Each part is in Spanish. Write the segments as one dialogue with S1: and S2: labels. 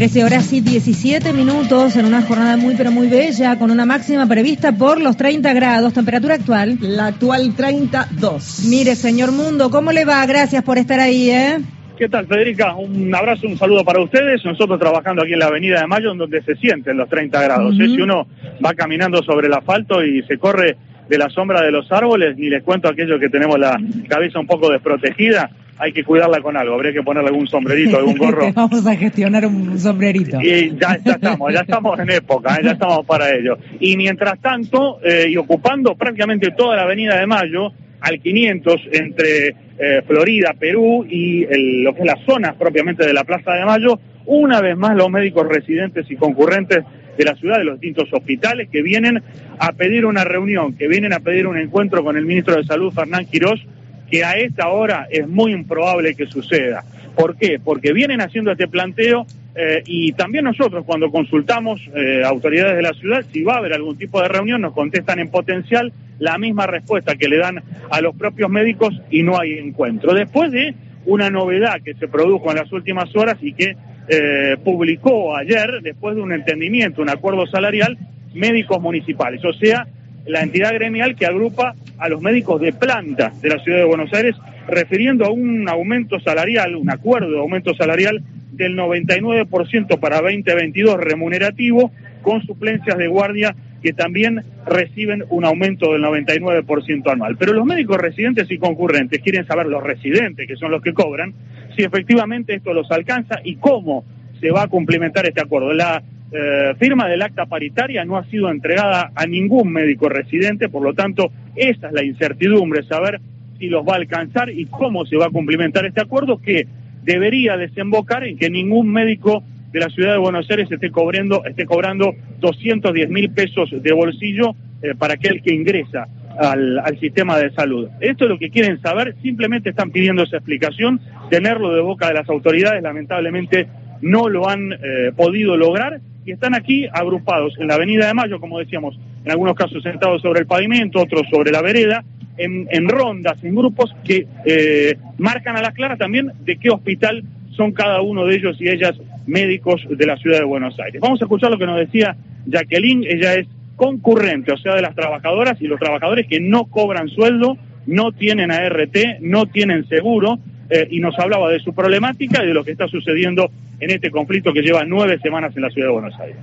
S1: 13 horas y 17 minutos en una jornada muy pero muy bella con una máxima prevista por los 30 grados, temperatura actual.
S2: La actual 32.
S1: Mire, señor Mundo, ¿cómo le va? Gracias por estar ahí, ¿eh?
S3: ¿Qué tal, Federica? Un abrazo, un saludo para ustedes. Nosotros trabajando aquí en la Avenida de Mayo, donde se sienten los 30 grados. ¿eh? Si uno va caminando sobre el asfalto y se corre de la sombra de los árboles, ni les cuento aquello que tenemos la cabeza un poco desprotegida, hay que cuidarla con algo, habría que ponerle algún sombrerito, algún gorro.
S1: Vamos a gestionar un sombrerito.
S3: Y ya, ya estamos, ya estamos en época, ¿eh? ya estamos para ello. Y mientras tanto, eh, y ocupando prácticamente toda la avenida de Mayo, al 500 entre eh, Florida, Perú y el, lo que es las zonas propiamente de la Plaza de Mayo, una vez más los médicos residentes y concurrentes de la ciudad, de los distintos hospitales, que vienen a pedir una reunión, que vienen a pedir un encuentro con el ministro de Salud, Fernán Quirós, que a esta hora es muy improbable que suceda. ¿Por qué? Porque vienen haciendo este planteo eh, y también nosotros cuando consultamos eh, autoridades de la ciudad, si va a haber algún tipo de reunión, nos contestan en potencial la misma respuesta que le dan a los propios médicos y no hay encuentro. Después de una novedad que se produjo en las últimas horas y que eh, publicó ayer, después de un entendimiento, un acuerdo salarial, médicos municipales, o sea, la entidad gremial que agrupa a los médicos de planta de la ciudad de Buenos Aires, refiriendo a un aumento salarial, un acuerdo de aumento salarial del 99% para 2022 remunerativo, con suplencias de guardia que también reciben un aumento del 99% anual. Pero los médicos residentes y concurrentes quieren saber, los residentes, que son los que cobran, si efectivamente esto los alcanza y cómo se va a cumplimentar este acuerdo. La eh, firma del acta paritaria no ha sido entregada a ningún médico residente, por lo tanto, esa es la incertidumbre, saber si los va a alcanzar y cómo se va a cumplimentar este acuerdo que debería desembocar en que ningún médico de la ciudad de Buenos Aires esté cobrando, esté cobrando 210 mil pesos de bolsillo eh, para aquel que ingresa al, sistema de salud. Esto es lo que quieren saber, simplemente están pidiendo esa explicación, tenerlo de boca de las autoridades, lamentablemente no lo han eh, podido lograr y están aquí agrupados en la Avenida de Mayo, como decíamos, en algunos casos sentados sobre el pavimento, otros sobre la vereda, en, rondas, en grupos que eh, marcan a las claras también de qué hospital son cada uno de ellos y ellas médicos de la ciudad de Buenos Aires. Vamos a escuchar lo que nos decía Jacqueline, ella es concurrente, o sea, de las trabajadoras y los trabajadores que no cobran sueldo, no tienen ART, no tienen seguro, eh, y nos hablaba de su problemática y de lo que está sucediendo en este conflicto que lleva nueve semanas en la ciudad de Buenos Aires.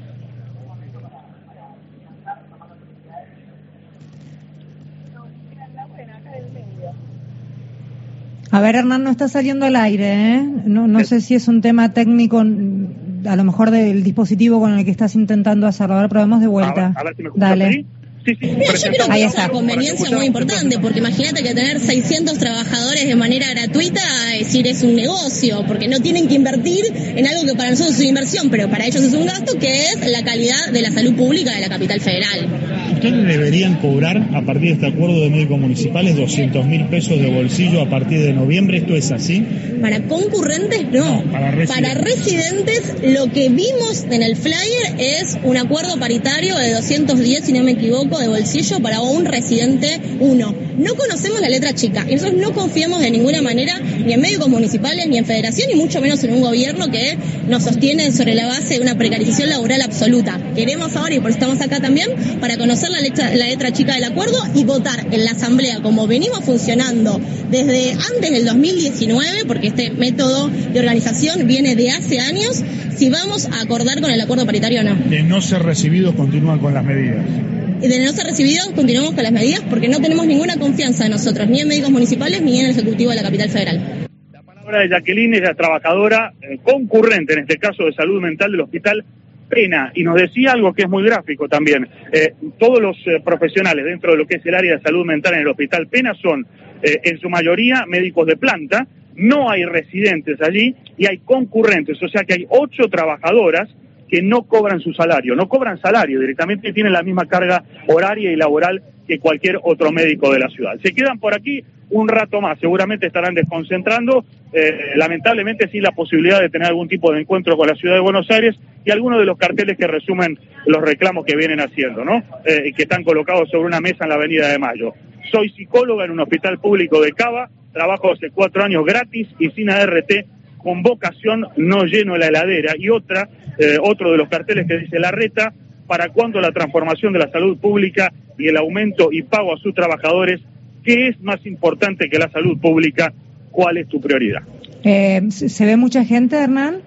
S1: A ver, Hernán, no está saliendo al aire, ¿eh? No, no sé si es un tema técnico, a lo mejor del dispositivo con el que estás intentando hacerlo. A ver, probemos de vuelta.
S3: A ver, si me
S1: Dale.
S3: Sí, sí,
S4: Mira, yo creo que es una conveniencia muy importante, porque imagínate que tener 600 trabajadores de manera gratuita, es decir, es un negocio, porque no tienen que invertir en algo que para nosotros es una inversión, pero para ellos es un gasto, que es la calidad de la salud pública de la capital federal.
S5: ¿Ustedes deberían cobrar a partir de este acuerdo de médicos municipales 200 mil pesos de bolsillo a partir de noviembre? ¿Esto es así?
S4: Para concurrentes no.
S5: No, para residentes.
S4: Para residentes lo que vimos en el flyer es un acuerdo paritario de 210, si no me equivoco, de bolsillo para un residente 1. No conocemos la letra chica y nosotros no confiamos de ninguna manera ni en médicos municipales, ni en federación, ni mucho menos en un gobierno que nos sostiene sobre la base de una precarización laboral absoluta. Queremos ahora, y por eso estamos acá también, para conocer la letra, la letra chica del acuerdo y votar en la Asamblea como venimos funcionando desde antes del 2019, porque este método de organización viene de hace años, si vamos a acordar con el acuerdo paritario o no.
S5: De no ser recibidos continúan con las medidas.
S4: Y de no ser recibidos, continuamos con las medidas porque no tenemos ninguna confianza en nosotros, ni en médicos municipales ni en el Ejecutivo de la capital federal.
S3: La palabra de Jacqueline es la trabajadora eh, concurrente, en este caso de salud mental del hospital Pena, y nos decía algo que es muy gráfico también. Eh, todos los eh, profesionales dentro de lo que es el área de salud mental en el hospital Pena son, en su mayoría, médicos de planta, no hay residentes allí y hay concurrentes, o sea que hay ocho trabajadoras que no cobran su salario, no cobran salario, directamente tienen la misma carga horaria y laboral que cualquier otro médico de la ciudad. Se quedan por aquí un rato más, seguramente estarán desconcentrando, eh, lamentablemente sin la posibilidad de tener algún tipo de encuentro con la ciudad de Buenos Aires y algunos de los carteles que resumen los reclamos que vienen haciendo, ¿no? Eh, que están colocados sobre una mesa en la Avenida de Mayo. Soy psicóloga en un hospital público de Cava, trabajo hace cuatro años gratis y sin ART con vocación no lleno la heladera. Y otra, eh, otro de los carteles que dice la reta, ¿para cuándo la transformación de la salud pública y el aumento y pago a sus trabajadores? ¿Qué es más importante que la salud pública? ¿Cuál es tu prioridad?
S1: Eh, ¿Se ve mucha gente, Hernán?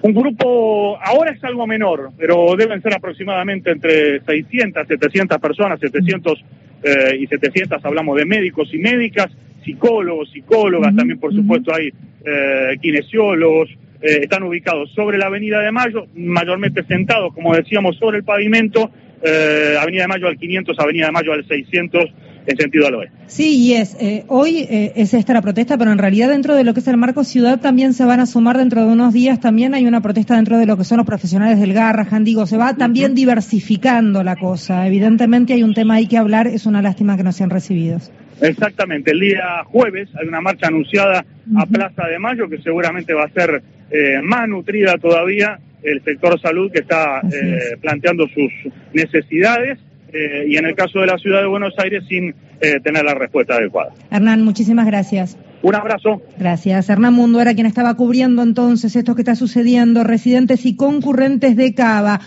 S3: Un grupo, ahora es algo menor, pero deben ser aproximadamente entre 600, 700 personas, 700 eh, y 700 hablamos de médicos y médicas, psicólogos, psicólogas, también por supuesto hay eh, kinesiólogos, eh, están ubicados sobre la Avenida de Mayo, mayormente sentados, como decíamos, sobre el pavimento, eh, Avenida de Mayo al 500, Avenida de Mayo al 600, en sentido al oeste.
S1: Sí, y es, eh, hoy eh, es esta la protesta, pero en realidad dentro de lo que es el marco ciudad también se van a sumar dentro de unos días, también hay una protesta dentro de lo que son los profesionales del Garrahan, digo, se va también diversificando la cosa. Evidentemente hay un tema ahí que hablar, es una lástima que no sean recibidos.
S3: Exactamente, el día jueves hay una marcha anunciada a Plaza de Mayo que seguramente va a ser eh, más nutrida todavía el sector salud que está eh, planteando sus necesidades eh, y en el caso de la ciudad de Buenos Aires sin eh, tener la respuesta adecuada.
S1: Hernán, muchísimas gracias.
S3: Un abrazo.
S1: Gracias. Hernán Mundo era quien estaba cubriendo entonces esto que está sucediendo, residentes y concurrentes de Cava.